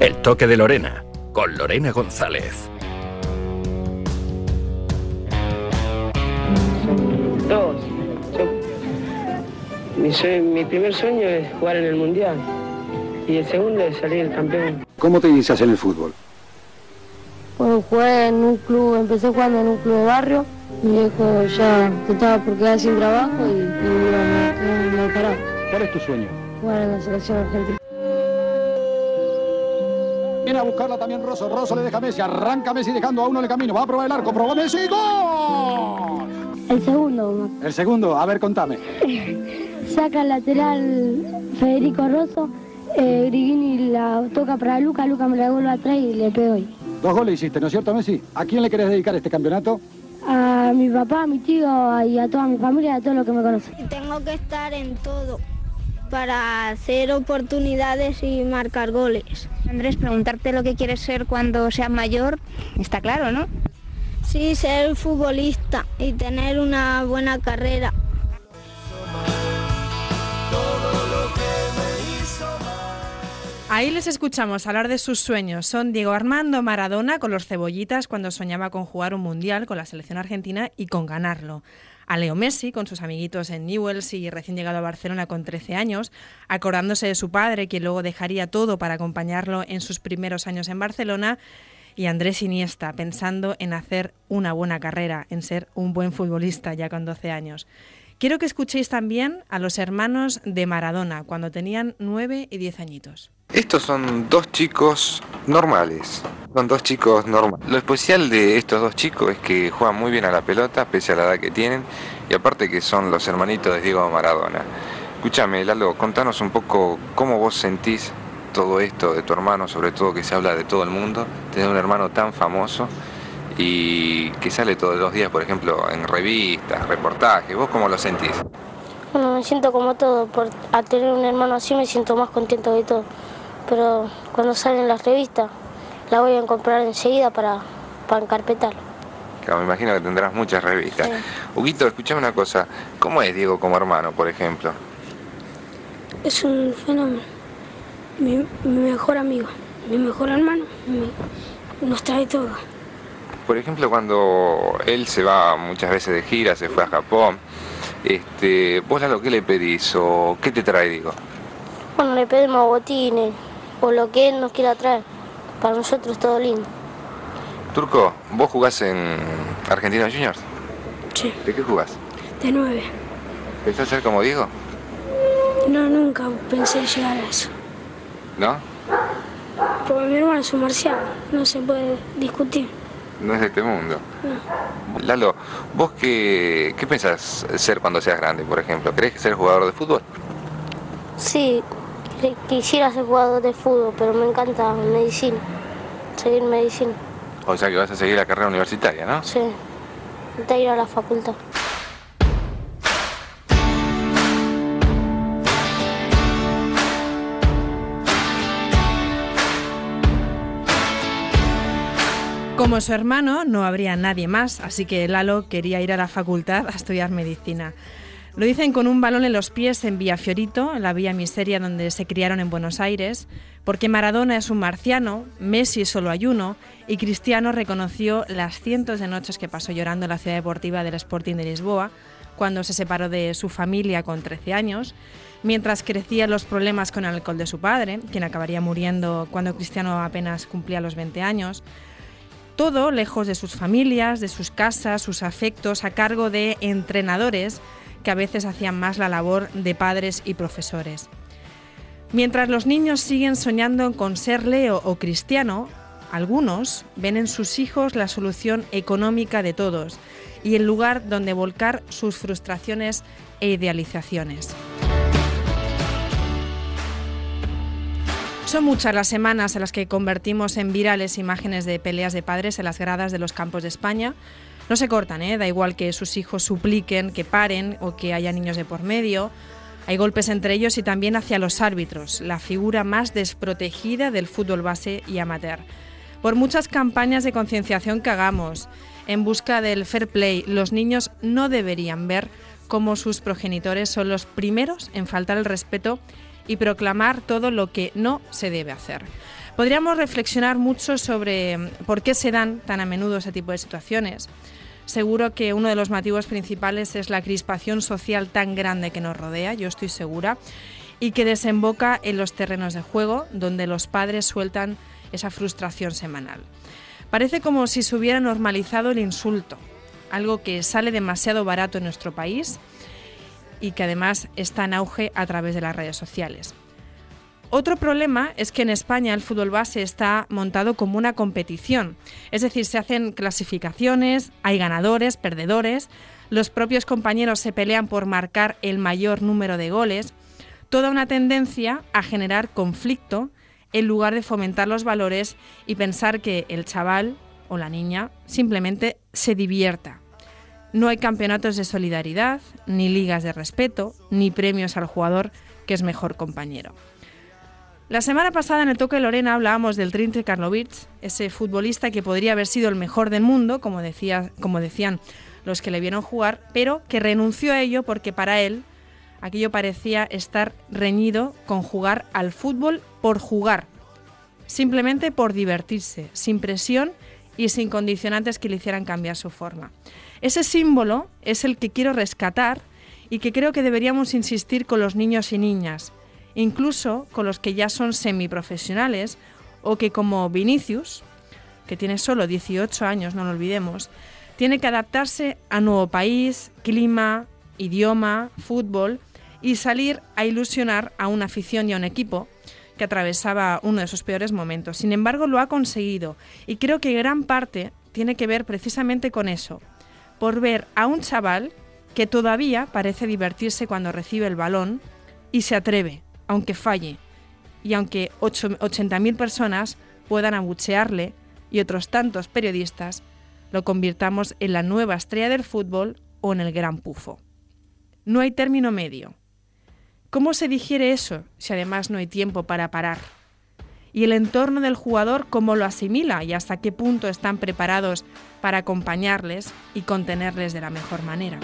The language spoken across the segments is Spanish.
El toque de Lorena, con Lorena González. Dos. mi, mi primer sueño es jugar en el Mundial y el segundo es salir campeón. ¿Cómo te inicias en el fútbol? Bueno, jugué en un club, empecé jugando en un club de barrio. Mi viejo ya estaba por quedar sin trabajo y, y bueno, me, paraba. ¿Cuál es tu sueño? Jugar en la selección argentina. Viene a buscarla también Rosso. Rosso le deja a Messi. Arranca Messi dejando a uno en el camino. Va a probar el arco. Probó Messi. ¡Gol! El segundo. El segundo. A ver, contame. Saca el lateral Federico Rosso. Eh, Grigini la toca para Luca. Luca me la devuelve atrás y le pego ahí. Dos goles hiciste, ¿no es cierto, Messi? ¿A quién le querés dedicar este campeonato? A mi papá, a mi tío y a toda mi familia, a todos los que me conocen. Tengo que estar en todo para hacer oportunidades y marcar goles. Andrés, preguntarte lo que quieres ser cuando seas mayor, está claro, ¿no? Sí, ser futbolista y tener una buena carrera. Ahí les escuchamos hablar de sus sueños. Son Diego Armando Maradona con los cebollitas cuando soñaba con jugar un mundial con la selección argentina y con ganarlo. A Leo Messi con sus amiguitos en Newells y recién llegado a Barcelona con 13 años, acordándose de su padre, que luego dejaría todo para acompañarlo en sus primeros años en Barcelona. Y Andrés Iniesta, pensando en hacer una buena carrera, en ser un buen futbolista ya con 12 años. Quiero que escuchéis también a los hermanos de Maradona cuando tenían 9 y 10 añitos. Estos son dos chicos normales, son dos chicos normales. Lo especial de estos dos chicos es que juegan muy bien a la pelota, pese a la edad que tienen, y aparte que son los hermanitos de Diego Maradona. Escúchame, Lalo, contanos un poco cómo vos sentís todo esto de tu hermano, sobre todo que se habla de todo el mundo, tener un hermano tan famoso y que sale todos los días, por ejemplo, en revistas, reportajes. ¿Vos cómo lo sentís? Bueno, me siento como todo. Por, al tener un hermano así me siento más contento de todo. Pero cuando salen las revistas, la voy a comprar enseguida para, para encarpetarlo. Claro, me imagino que tendrás muchas revistas. Huguito, escuchame una cosa. ¿Cómo es Diego como hermano, por ejemplo? Es un fenómeno. Mi, mejor amigo, mi mejor hermano, nos trae todo. Por ejemplo, cuando él se va muchas veces de gira, se fue a Japón, este, ¿vos a lo que le pedís o qué te trae, digo? Bueno, le pedimos botines o lo que él nos quiera traer. Para nosotros todo lindo. Turco, ¿vos jugás en Argentina Juniors? Sí. ¿De qué jugás? De nueve. ¿Pensás ser como Diego? No, nunca pensé llegar a eso. ¿No? Porque mi hermano es un marcial, no se puede discutir no es de este mundo. Lalo, ¿vos qué, qué pensás ser cuando seas grande, por ejemplo? ¿Querés ser jugador de fútbol? Sí, quisiera ser jugador de fútbol, pero me encanta medicina, seguir medicina. O sea que vas a seguir la carrera universitaria, ¿no? Sí, de ir a la facultad. Como su hermano, no habría nadie más, así que Lalo quería ir a la facultad a estudiar medicina. Lo dicen con un balón en los pies en Vía Fiorito, en la Vía Miseria donde se criaron en Buenos Aires, porque Maradona es un marciano, Messi solo hay uno, y Cristiano reconoció las cientos de noches que pasó llorando en la ciudad deportiva del Sporting de Lisboa, cuando se separó de su familia con 13 años, mientras crecían los problemas con el alcohol de su padre, quien acabaría muriendo cuando Cristiano apenas cumplía los 20 años, todo lejos de sus familias, de sus casas, sus afectos, a cargo de entrenadores que a veces hacían más la labor de padres y profesores. Mientras los niños siguen soñando con ser Leo o Cristiano, algunos ven en sus hijos la solución económica de todos y el lugar donde volcar sus frustraciones e idealizaciones. Son muchas las semanas en las que convertimos en virales imágenes de peleas de padres en las gradas de los campos de España. No se cortan, ¿eh? da igual que sus hijos supliquen que paren o que haya niños de por medio. Hay golpes entre ellos y también hacia los árbitros, la figura más desprotegida del fútbol base y amateur. Por muchas campañas de concienciación que hagamos en busca del fair play, los niños no deberían ver cómo sus progenitores son los primeros en faltar el respeto y proclamar todo lo que no se debe hacer. Podríamos reflexionar mucho sobre mm, por qué se dan tan a menudo ese tipo de situaciones. Seguro que uno de los motivos principales es la crispación social tan grande que nos rodea, yo estoy segura, y que desemboca en los terrenos de juego, donde los padres sueltan esa frustración semanal. Parece como si se hubiera normalizado el insulto, algo que sale demasiado barato en nuestro país y que además está en auge a través de las redes sociales. Otro problema es que en España el fútbol base está montado como una competición, es decir, se hacen clasificaciones, hay ganadores, perdedores, los propios compañeros se pelean por marcar el mayor número de goles, toda una tendencia a generar conflicto en lugar de fomentar los valores y pensar que el chaval o la niña simplemente se divierta. No hay campeonatos de solidaridad, ni ligas de respeto, ni premios al jugador que es mejor compañero. La semana pasada en el Toque de Lorena hablábamos del Trince Karlovic, ese futbolista que podría haber sido el mejor del mundo, como, decía, como decían los que le vieron jugar, pero que renunció a ello porque para él aquello parecía estar reñido con jugar al fútbol por jugar, simplemente por divertirse, sin presión y sin condicionantes que le hicieran cambiar su forma. Ese símbolo es el que quiero rescatar y que creo que deberíamos insistir con los niños y niñas, incluso con los que ya son semiprofesionales o que como Vinicius, que tiene solo 18 años, no lo olvidemos, tiene que adaptarse a nuevo país, clima, idioma, fútbol y salir a ilusionar a una afición y a un equipo que atravesaba uno de sus peores momentos. Sin embargo, lo ha conseguido y creo que gran parte tiene que ver precisamente con eso, por ver a un chaval que todavía parece divertirse cuando recibe el balón y se atreve, aunque falle, y aunque 80.000 personas puedan abuchearle y otros tantos periodistas, lo convirtamos en la nueva estrella del fútbol o en el gran pufo. No hay término medio. ¿Cómo se digiere eso si además no hay tiempo para parar? Y el entorno del jugador, ¿cómo lo asimila y hasta qué punto están preparados para acompañarles y contenerles de la mejor manera?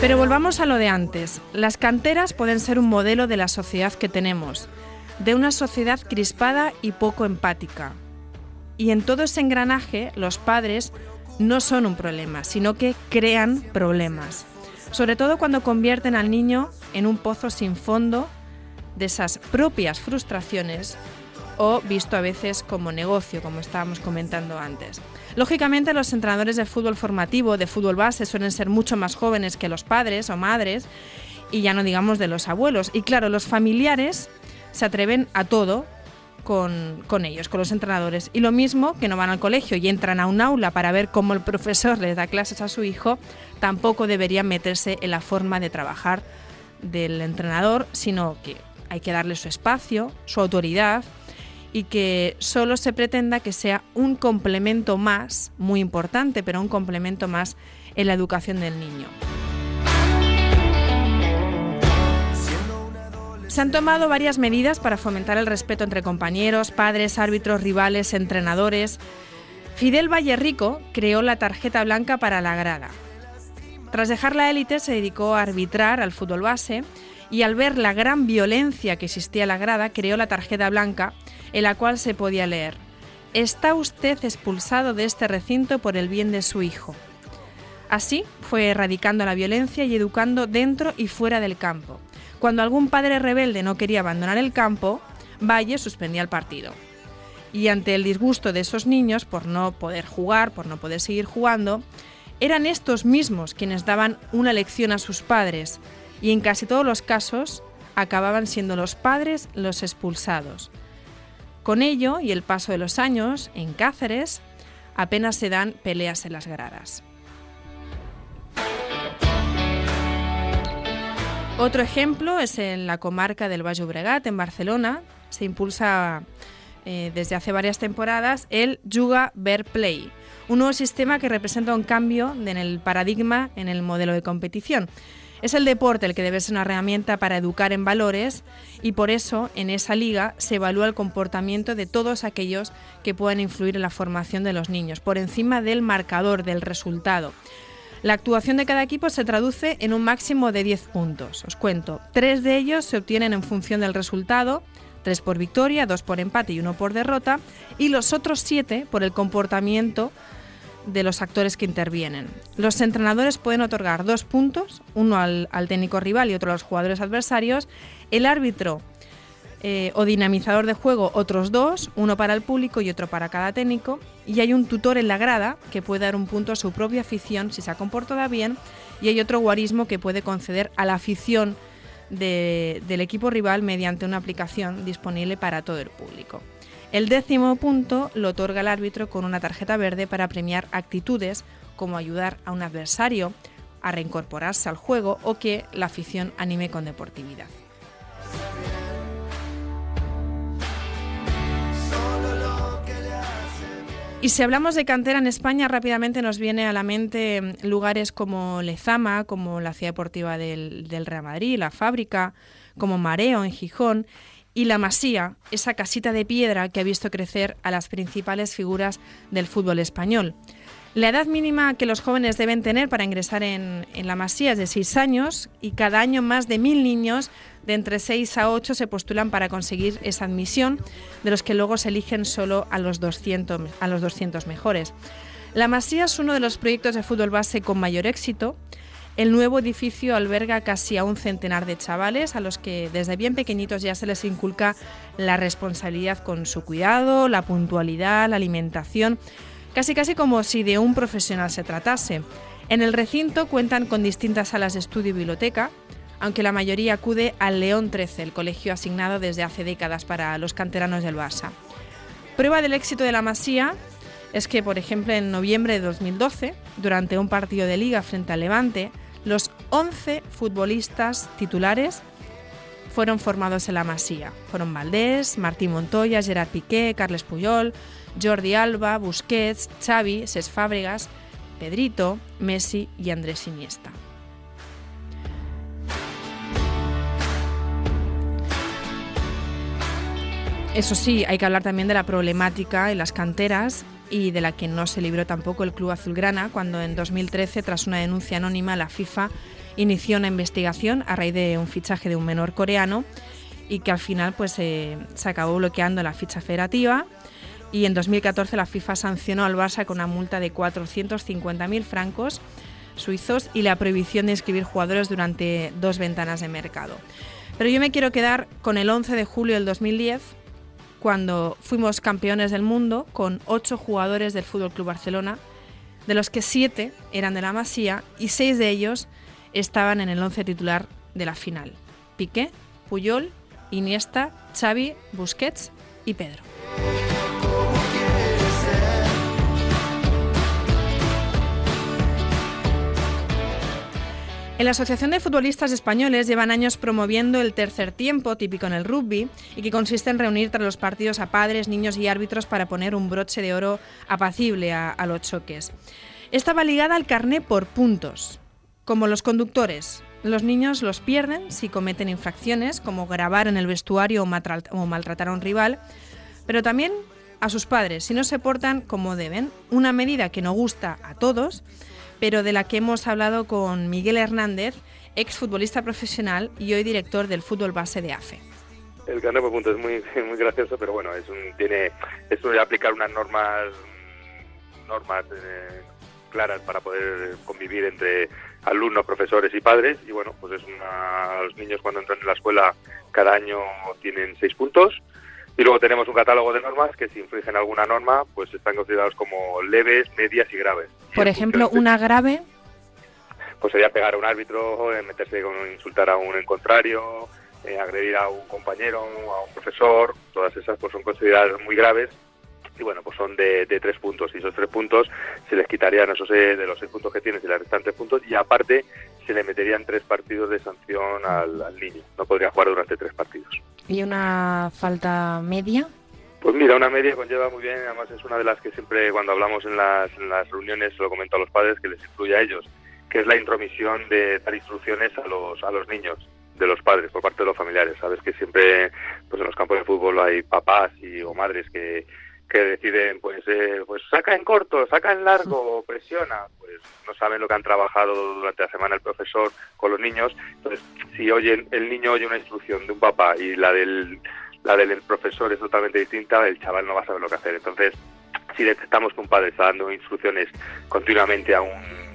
Pero volvamos a lo de antes. Las canteras pueden ser un modelo de la sociedad que tenemos, de una sociedad crispada y poco empática. Y en todo ese engranaje, los padres no son un problema, sino que crean problemas. Sobre todo cuando convierten al niño en un pozo sin fondo de esas propias frustraciones o visto a veces como negocio, como estábamos comentando antes. Lógicamente los entrenadores de fútbol formativo, de fútbol base, suelen ser mucho más jóvenes que los padres o madres y ya no digamos de los abuelos. Y claro, los familiares se atreven a todo con, con, ellos, con los entrenadores. Y lo mismo que no van al colegio y entran a un aula para ver cómo el profesor les da clases a su hijo, tampoco deberían meterse en la forma de trabajar del entrenador, sino que hay que darle su espacio, su autoridad y que solo se pretenda que sea un complemento más, muy importante, pero un complemento más en la educación del niño. Se han tomado varias medidas para fomentar el respeto entre compañeros, padres, árbitros, rivales, entrenadores. Fidel Vallerrico creó la tarjeta blanca para la grada. Tras dejar la élite se dedicó a arbitrar al fútbol base y al ver la gran violencia que existía en la grada creó la tarjeta blanca en la cual se podía leer, Está usted expulsado de este recinto por el bien de su hijo. Así fue erradicando la violencia y educando dentro y fuera del campo. Cuando algún padre rebelde no quería abandonar el campo, Valle suspendía el partido. Y ante el disgusto de esos niños por no poder jugar, por no poder seguir jugando, eran estos mismos quienes daban una lección a sus padres y en casi todos los casos acababan siendo los padres los expulsados. Con ello y el paso de los años, en Cáceres apenas se dan peleas en las gradas. Otro ejemplo es en la comarca del Valle Obregat, en Barcelona. Se impulsa eh, desde hace varias temporadas el Juga Bear Play, un nuevo sistema que representa un cambio en el paradigma en el modelo de competición. Es el deporte el que debe ser una herramienta para educar en valores y por eso en esa liga se evalúa el comportamiento de todos aquellos que puedan influir en la formación de los niños, por encima del marcador, del resultado. La actuación de cada equipo se traduce en un máximo de 10 puntos. Os cuento, tres de ellos se obtienen en función del resultado, tres por victoria, dos por empate y uno por derrota, y los otros siete por el comportamiento de los actores que intervienen. Los entrenadores pueden otorgar dos puntos, uno al, técnico rival y otro a los jugadores adversarios. El árbitro eh, o dinamizador de juego otros dos, uno para el público y otro para cada técnico. Y hay un tutor en la grada que puede dar un punto a su propia afición si se ha comportado bien. Y hay otro guarismo que puede conceder a la afición del equipo rival mediante una aplicación disponible para todo el público. El décimo punto lo otorga el árbitro con una tarjeta verde para premiar actitudes como ayudar a un adversario a reincorporarse al juego o que la afición anime con deportividad. Y si hablamos de cantera en España, rápidamente nos viene a la mente mm, lugares como Lezama, como la ciudad deportiva del, del Real Madrid, la fábrica, como Mareo en Gijón, y la Masía, esa casita de piedra que ha visto crecer a las principales figuras del fútbol español. La edad mínima que los jóvenes deben tener para ingresar en, la Masía es de 6 años y cada año más de mil niños de entre 6 a 8 se postulan para conseguir esa admisión, de los que luego se eligen solo a los 200, a los 200 mejores. La Masía es uno de los proyectos de fútbol base con mayor éxito el nuevo edificio alberga casi a un centenar de chavales a los que desde bien pequeñitos ya se les inculca la responsabilidad con su cuidado, la puntualidad, la alimentación, casi casi como si de un profesional se tratase. En el recinto cuentan con distintas salas de estudio y biblioteca, aunque la mayoría acude al León 13, el colegio asignado desde hace décadas para los canteranos del Barça. Prueba del éxito de la Masía es que, por ejemplo, en noviembre de 2012, durante un partido de liga frente al Levante, 11 futbolistas titulares fueron formados en la Masía. Fueron Valdés, Martín Montoya, Gerard Piqué, Carles Puyol, Jordi Alba, Busquets, Xavi, Ses Fábregas, Pedrito, Messi y Andrés Iniesta. Eso sí, hay que hablar también de la problemática en las canteras y de la que no se libró tampoco el Club Azulgrana cuando en 2013, tras una denuncia anónima, la FIFA inició una investigación a raíz de un fichaje de un menor coreano y que al final pues, se acabó bloqueando la ficha federativa y en 2014 la FIFA sancionó al Barça con una multa de 450.000 francos suizos y la prohibición de inscribir jugadores durante dos ventanas de mercado. Pero yo me quiero quedar con el 11 de julio del 2010 cuando fuimos campeones del mundo con ocho jugadores del Fútbol Club Barcelona, de los que siete eran de la Masía y seis de ellos estaban en el once titular de la final: Piqué, Puyol, Iniesta, Xavi, Busquets y Pedro. En la Asociación de Futbolistas Españoles llevan años promoviendo el tercer tiempo, típico en el rugby, y que consiste en reunir tras los partidos a padres, niños y árbitros para poner un broche de oro apacible a, los choques. Estaba ligada al carné por puntos, como los conductores. Los niños los pierden si cometen infracciones, como grabar en el vestuario o maltratar a un rival, pero también a sus padres si no se portan como deben, una medida que no gusta a todos pero de la que hemos hablado con Miguel Hernández, exfutbolista profesional y hoy director del fútbol base de AFE. El carnet por punto es muy, muy gracioso, pero bueno, es un, tiene, es aplicar unas normas, normas eh, claras para poder convivir entre alumnos, profesores y padres. Y bueno, pues es una, los niños cuando entran en la escuela cada año tienen seis puntos y luego tenemos un catálogo de normas que si infringen alguna norma, pues están considerados como leves, medias y graves. Por ejemplo, una grave. Pues sería pegar a un árbitro, eh, meterse con insultar a un contrario, eh, agredir a un compañero, a un profesor, todas esas pues son consideradas muy graves y bueno, pues son de, tres puntos y esos tres puntos se les quitarían esos eh, de los seis puntos que tienes y los restantes puntos y aparte se le meterían tres partidos de sanción al, al niño, no podría jugar durante tres partidos. ¿Y una falta media? Pues mira, una media conlleva muy bien, además es una de las que siempre cuando hablamos en las, en las reuniones se lo comento a los padres que les incluye a ellos, que es la intromisión de dar instrucciones a los, a los niños de los padres por parte de los familiares. Sabes que siempre pues en los campos de fútbol hay papás y, o madres que, que deciden, pues, eh, pues saca en corto, saca en largo, presiona, pues no saben lo que han trabajado durante la semana el profesor con los niños. Entonces, si oyen, el niño oye una instrucción de un papá y la del, la del profesor es totalmente distinta, el chaval no va a saber lo que hacer. Entonces, si detectamos que un padre está dando instrucciones continuamente a un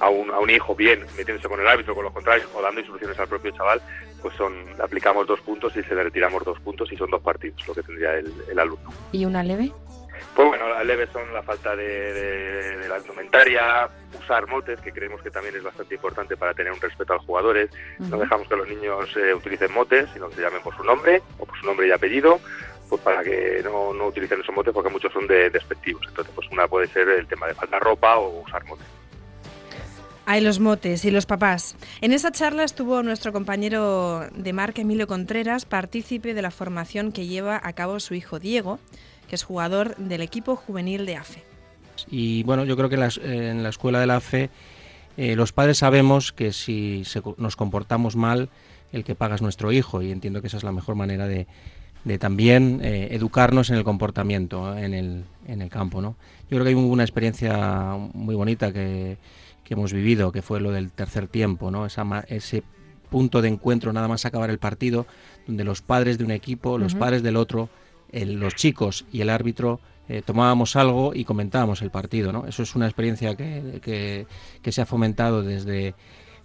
a un, a un hijo bien metiéndose con el árbitro, con los contrarios o dando instrucciones al propio chaval, pues son aplicamos dos puntos y se le retiramos dos puntos y son dos partidos lo que tendría el, el alumno. ¿Y una leve? Pues bueno, las leves son la falta de, de, de, la indumentaria, usar motes, que creemos que también es bastante importante para tener un respeto a los jugadores. Uh -huh. No dejamos que los niños eh, utilicen motes, sino que se llamen por su nombre o por su nombre y apellido, pues para que no, no utilicen esos motes porque muchos son de, despectivos. Entonces, pues una puede ser el tema de falta ropa o usar motes. Hay los motes y los papás. En esa charla estuvo nuestro compañero de marca Emilio Contreras, partícipe de la formación que lleva a cabo su hijo Diego, que es jugador del equipo juvenil de AFE. Y bueno, yo creo que en la, en la escuela de la AFE eh, los padres sabemos que si nos comportamos mal, el que paga es nuestro hijo y entiendo que esa es la mejor manera de, de también eh, educarnos en el comportamiento en el, en el campo. ¿no? Yo creo que hay una experiencia muy bonita que que hemos vivido, que fue lo del tercer tiempo, ¿no? Esa, ese punto de encuentro nada más acabar el partido, donde los padres de un equipo, los uh -huh. padres del otro, el, los chicos y el árbitro eh, tomábamos algo y comentábamos el partido. ¿no? Eso es una experiencia que, que, que, se ha fomentado desde,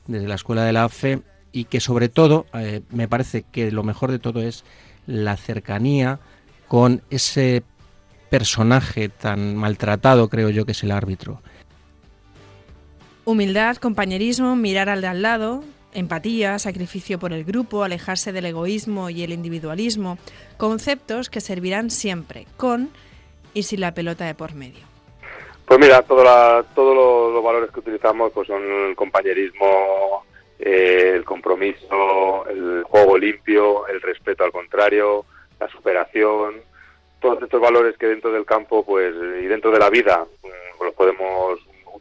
desde la escuela de la AFE y que sobre todo eh, me parece que lo mejor de todo es la cercanía con ese personaje tan maltratado, creo yo, que es el árbitro. Humildad, compañerismo, mirar al de al lado, empatía, sacrificio por el grupo, alejarse del egoísmo y el individualismo, conceptos que servirán siempre, con y sin la pelota de por medio. Pues mira, todos los valores que utilizamos pues son el compañerismo, eh, el compromiso, el juego limpio, el respeto al contrario, la superación, todos estos valores que dentro del campo pues y dentro de la vida pues, los podemos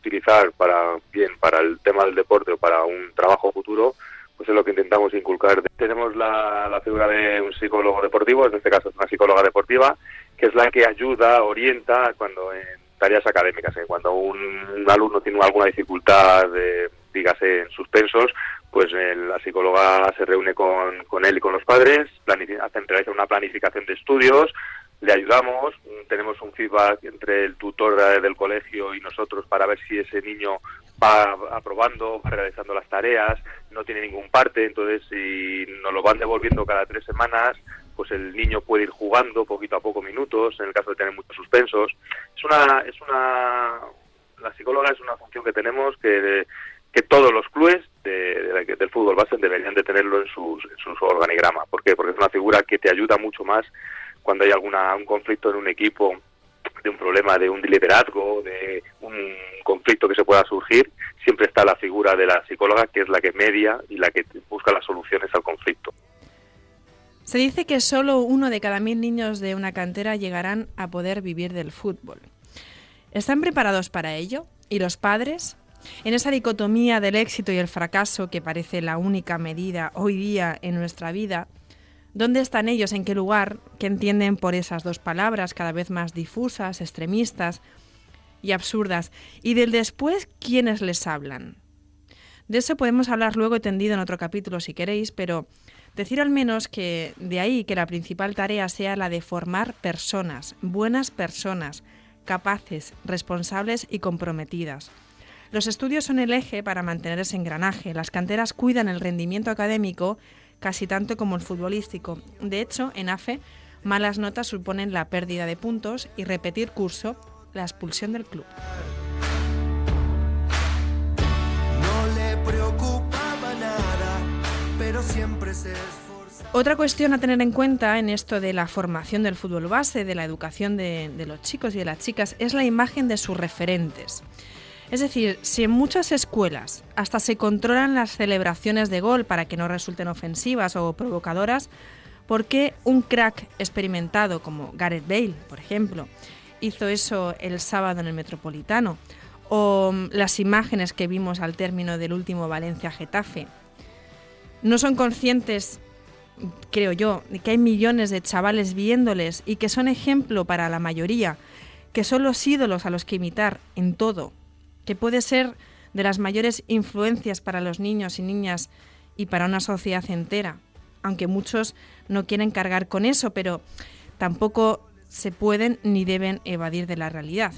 utilizar para bien para el tema del deporte o para un trabajo futuro, pues es lo que intentamos inculcar. Tenemos la, figura de un psicólogo deportivo, en este caso es una psicóloga deportiva, que es la que ayuda, orienta cuando en tareas académicas, ¿eh? cuando un, alumno tiene alguna dificultad, de, dígase en suspensos, pues eh, la psicóloga se reúne con, con él y con los padres, hacen, realizan una planificación de estudios, le ayudamos, tenemos un feedback entre el tutor del colegio y nosotros para ver si ese niño va aprobando, va realizando las tareas, no tiene ningún parte, entonces si nos lo van devolviendo cada tres semanas, pues el niño puede ir jugando poquito a poco minutos, en el caso de tener muchos suspensos. Es una, es una, la psicóloga es una función que tenemos que, que todos los clubes de, de, del fútbol base deberían de tenerlo en, sus, en su organigrama. ¿Por qué? Porque es una figura que te ayuda mucho más cuando hay alguna un conflicto en un equipo, de un problema de un liderazgo, de un conflicto que se pueda surgir, siempre está la figura de la psicóloga que es la que media y la que busca las soluciones al conflicto. Se dice que solo uno de cada mil niños de una cantera llegarán a poder vivir del fútbol. ¿Están preparados para ello? ¿Y los padres? En esa dicotomía del éxito y el fracaso que parece la única medida hoy día en nuestra vida, ¿Dónde están ellos? ¿En qué lugar? ¿Qué entienden por esas dos palabras cada vez más difusas, extremistas y absurdas? Y del después, ¿quiénes les hablan? De eso podemos hablar luego tendido en otro capítulo si queréis, pero decir al menos que de ahí que la principal tarea sea la de formar personas, buenas personas, capaces, responsables y comprometidas. Los estudios son el eje para mantener ese engranaje. Las canteras cuidan el rendimiento académico casi tanto como el futbolístico. De hecho, en AFE, malas notas suponen la pérdida de puntos y repetir curso, la expulsión del club. No le preocupaba nada, pero siempre se otra cuestión a tener en cuenta en esto de la formación del fútbol base, de la educación de, de los chicos y de las chicas, es la imagen de sus referentes. Es decir, si en muchas escuelas hasta se controlan las celebraciones de gol para que no resulten ofensivas o provocadoras, ¿por qué un crack experimentado como Gareth Bale, por ejemplo, hizo eso el sábado en el Metropolitano? O mm, las imágenes que vimos al término del último Valencia-Getafe. ¿No son conscientes creo yo, que hay millones de chavales viéndoles y que son ejemplo para la mayoría, que son los ídolos a los que imitar en todo, que puede ser de las mayores influencias para los niños y niñas y para una sociedad entera, aunque muchos no quieren cargar con eso, pero tampoco se pueden ni deben evadir de la realidad.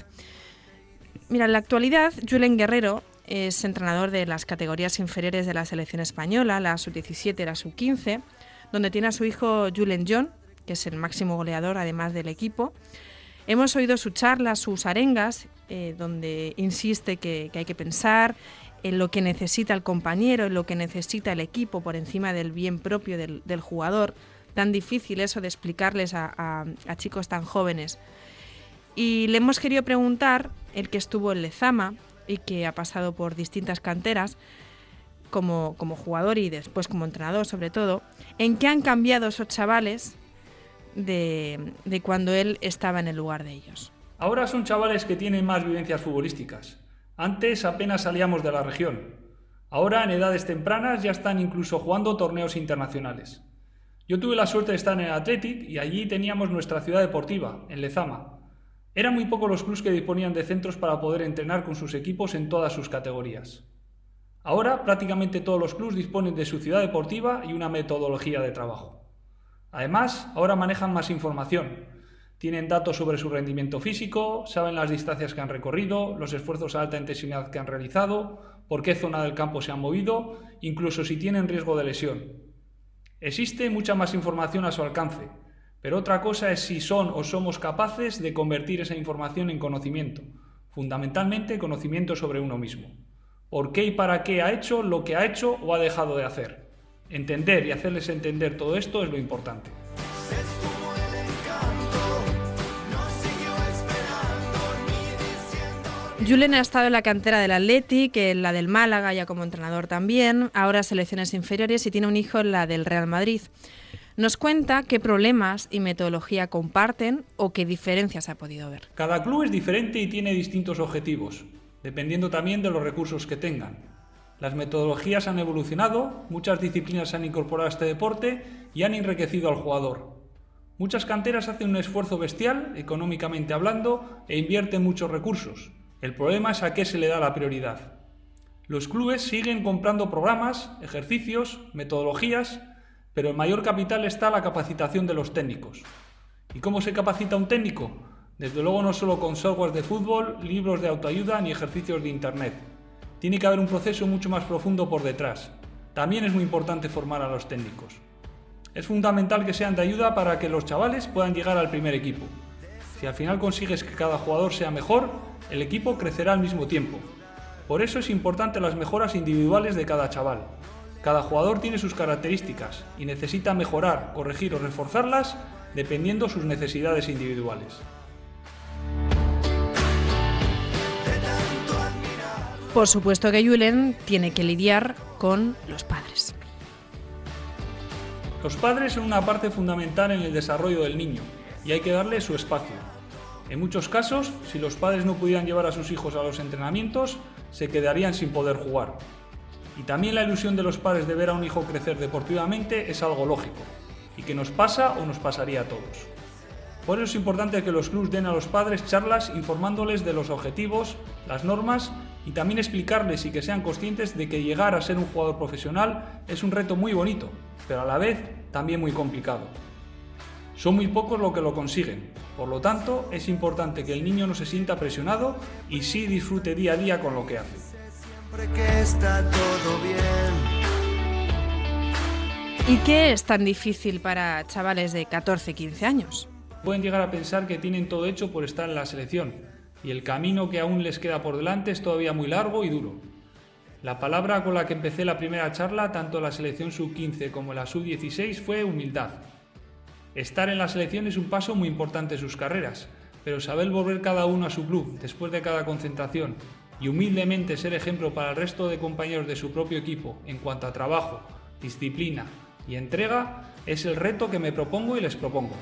Mira, en la actualidad, Julen Guerrero es entrenador de las categorías inferiores de la selección española, la sub-17 y la sub-15, donde tiene a su hijo Julen John, que es el máximo goleador además del equipo. Hemos oído su charla, sus arengas, eh, donde insiste que, hay que pensar en lo que necesita el compañero, en lo que necesita el equipo por encima del bien propio del, jugador. Tan difícil eso de explicarles a, chicos tan jóvenes. Y le hemos querido preguntar, el que estuvo en Lezama y que ha pasado por distintas canteras, como, como jugador y después como entrenador sobre todo, en qué han cambiado esos chavales de, cuando él estaba en el lugar de ellos. Ahora son chavales que tienen más vivencias futbolísticas. Antes apenas salíamos de la región. Ahora en edades tempranas ya están incluso jugando torneos internacionales. Yo tuve la suerte de estar en el Athletic y allí teníamos nuestra ciudad deportiva, en Lezama. Eran muy pocos los clubes que disponían de centros para poder entrenar con sus equipos en todas sus categorías. Ahora prácticamente todos los clubes disponen de su ciudad deportiva y una metodología de trabajo. Además, ahora manejan más información. Tienen datos sobre su rendimiento físico, saben las distancias que han recorrido, los esfuerzos a alta intensidad que han realizado, por qué zona del campo se han movido, incluso si tienen riesgo de lesión. Existe mucha más información a su alcance, pero otra cosa es si son o somos capaces de convertir esa información en conocimiento, fundamentalmente conocimiento sobre uno mismo. ¿Por qué y para qué ha hecho lo que ha hecho o ha dejado de hacer? Entender y hacerles entender todo esto es lo importante. Julen ha estado en la cantera del Athletic, en la del Málaga, ya como entrenador también, ahora selecciones inferiores y tiene un hijo en la del Real Madrid. Nos cuenta qué problemas y metodología comparten o qué diferencias ha podido ver. Cada club es diferente y tiene distintos objetivos, dependiendo también de los recursos que tengan. Las metodologías han evolucionado, muchas disciplinas se han incorporado a este deporte y han enriquecido al jugador. Muchas canteras hacen un esfuerzo bestial, económicamente hablando, e invierten muchos recursos. El problema es a qué se le da la prioridad. Los clubes siguen comprando programas, ejercicios, metodologías, pero el mayor capital está la capacitación de los técnicos. ¿Y cómo se capacita un técnico? Desde luego no solo con software de fútbol, libros de autoayuda ni ejercicios de Internet tiene que haber un proceso mucho más profundo por detrás. También es muy importante formar a los técnicos. Es fundamental que sean de ayuda para que los chavales puedan llegar al primer equipo. Si al final consigues que cada jugador sea mejor, el equipo crecerá al mismo tiempo. Por eso es importante las mejoras individuales de cada chaval. Cada jugador tiene sus características y necesita mejorar, corregir o reforzarlas dependiendo sus necesidades individuales. Por supuesto que Julen tiene que lidiar con los padres. Los padres son una parte fundamental en el desarrollo del niño y hay que darle su espacio. En muchos casos, si los padres no pudieran llevar a sus hijos a los entrenamientos, se quedarían sin poder jugar. Y también la ilusión de los padres de ver a un hijo crecer deportivamente es algo lógico, y que nos pasa o nos pasaría a todos. Por eso es importante que los clubs den a los padres charlas informándoles de los objetivos, las normas y también explicarles y que sean conscientes de que llegar a ser un jugador profesional es un reto muy bonito, pero a la vez también muy complicado. Son muy pocos los que lo consiguen, por lo tanto es importante que el niño no se sienta presionado y sí disfrute día a día con lo que hace. ¿Y qué es tan difícil para chavales de 14-15 años? Pueden llegar a pensar que tienen todo hecho por estar en la selección, y el camino que aún les queda por delante es todavía muy largo y duro. La palabra con la que empecé la primera charla, tanto la selección sub-15 como la sub-16, fue humildad. Estar en la selección es un paso muy importante en sus carreras, pero saber volver cada uno a su club después de cada concentración y humildemente ser ejemplo para el resto de compañeros de su propio equipo en cuanto a trabajo, disciplina y entrega es el reto que me propongo y les propongo.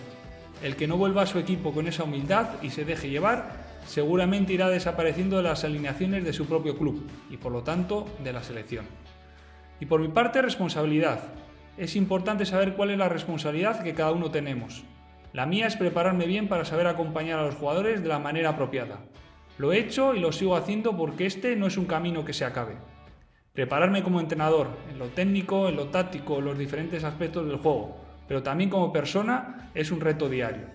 El que no vuelva a su equipo con esa humildad y se deje llevar seguramente irá desapareciendo de las alineaciones de su propio club y por lo tanto de la selección. Y por mi parte responsabilidad. es importante saber cuál es la responsabilidad que cada uno tenemos. La mía es prepararme bien para saber acompañar a los jugadores de la manera apropiada. Lo he hecho y lo sigo haciendo porque este no es un camino que se acabe. Prepararme como entrenador, en lo técnico, en lo táctico, en los diferentes aspectos del juego, pero también como persona es un reto diario.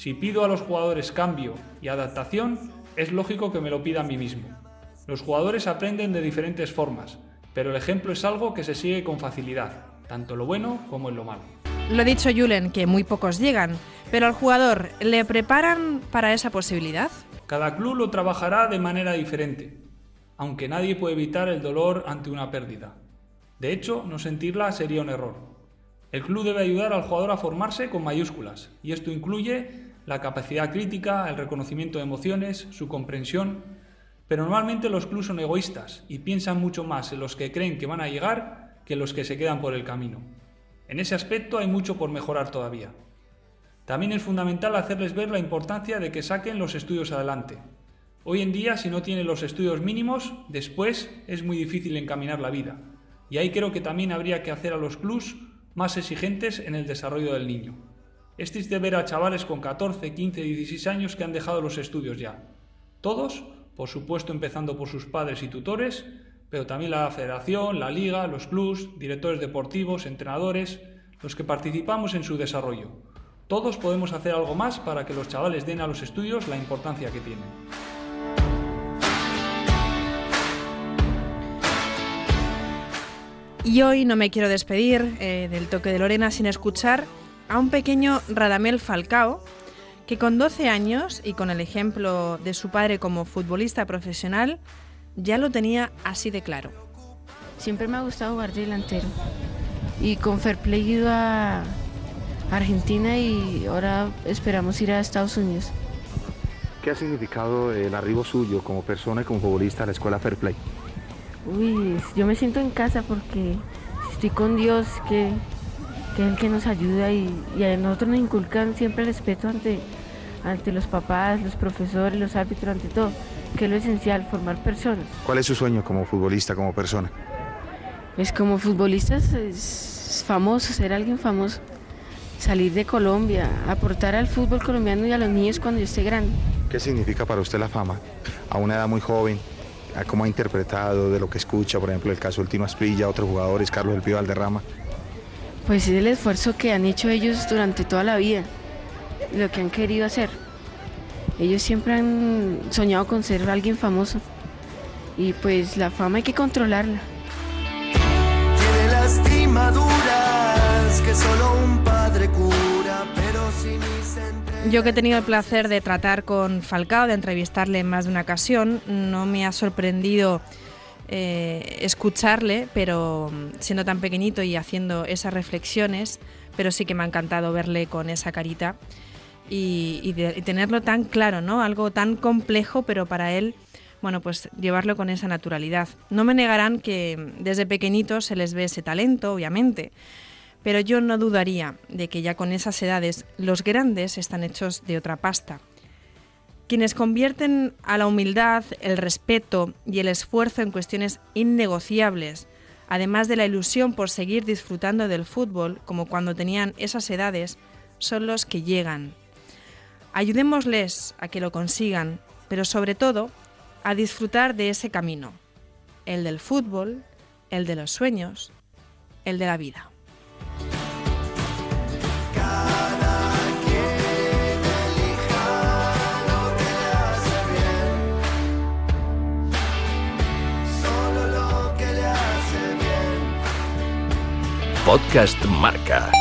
Si pido a los jugadores cambio y adaptación, es lógico que me lo pida a mí mismo. Los jugadores aprenden de diferentes formas, pero el ejemplo es algo que se sigue con facilidad, tanto en lo bueno como en lo malo. Lo ha dicho Julen, que muy pocos llegan, pero al jugador, ¿le preparan para esa posibilidad? Cada club lo trabajará de manera diferente, aunque nadie puede evitar el dolor ante una pérdida. De hecho, no sentirla sería un error. El club debe ayudar al jugador a formarse con mayúsculas, y esto incluye la capacidad crítica, el reconocimiento de emociones, su comprensión, pero normalmente los clubes son egoístas y piensan mucho más en los que creen que van a llegar que en los que se quedan por el camino. En ese aspecto hay mucho por mejorar todavía. También es fundamental hacerles ver la importancia de que saquen los estudios adelante. Hoy en día, si no tienen los estudios mínimos, después es muy difícil encaminar la vida. Y ahí creo que también habría que hacer a los clubs más exigentes en el desarrollo del niño. Es triste ver a chavales con 14, 15, 16 años que han dejado los estudios ya. Todos, por supuesto empezando por sus padres y tutores, pero también la federación, la liga, los clubs, directores deportivos, entrenadores, los que participamos en su desarrollo. Todos podemos hacer algo más para que los chavales den a los estudios la importancia que tienen. Y hoy no me quiero despedir eh, del toque de Lorena sin escuchar a un pequeño Radamel Falcao, que con 12 años y con el ejemplo de su padre como futbolista profesional, ya lo tenía así de claro. Siempre me ha gustado jugar delantero y con Fair Play he ido a, Argentina y ahora esperamos ir a Estados Unidos. ¿Qué ha significado el arribo suyo como persona y como futbolista a la escuela Fair Play? Uy, yo me siento en casa porque estoy con Dios, que, que es el que nos ayuda y, y, a nosotros nos inculcan siempre el respeto ante, ante los papás, los profesores, los árbitros, ante todo, que es lo esencial, formar personas. ¿Cuál es su sueño como futbolista, como persona? Pues como futbolista es famoso, ser alguien famoso salir de Colombia, aportar al fútbol colombiano y a los niños cuando yo esté grande. ¿Qué significa para usted la fama? A una edad muy joven, ¿cómo ha interpretado de lo que escucha, por ejemplo, el caso del Tino Asprilla, otros jugadores, Carlos El Pío Valderrama? Pues es el esfuerzo que han hecho ellos durante toda la vida, lo que han querido hacer. Ellos siempre han soñado con ser alguien famoso y pues la fama hay que controlarla. Tiene lastimaduras que solo un padre cura, pero sin Yo que he tenido el placer de tratar con Falcao, de entrevistarle en más de una ocasión, no me ha sorprendido eh, escucharle, pero siendo tan pequeñito y haciendo esas reflexiones, pero sí que me ha encantado verle con esa carita y, tenerlo tan claro, ¿no? Algo tan complejo, pero para él bueno, pues llevarlo con esa naturalidad. No me negarán que desde pequeñitos se les ve ese talento, obviamente, pero yo no dudaría de que ya con esas edades los grandes están hechos de otra pasta. Quienes convierten a la humildad, el respeto y el esfuerzo en cuestiones innegociables, además de la ilusión por seguir disfrutando del fútbol como cuando tenían esas edades, son los que llegan. Ayudémosles a que lo consigan, pero sobre todo a disfrutar de ese camino, el del fútbol, el de los sueños, el de la vida. Podcast Marca.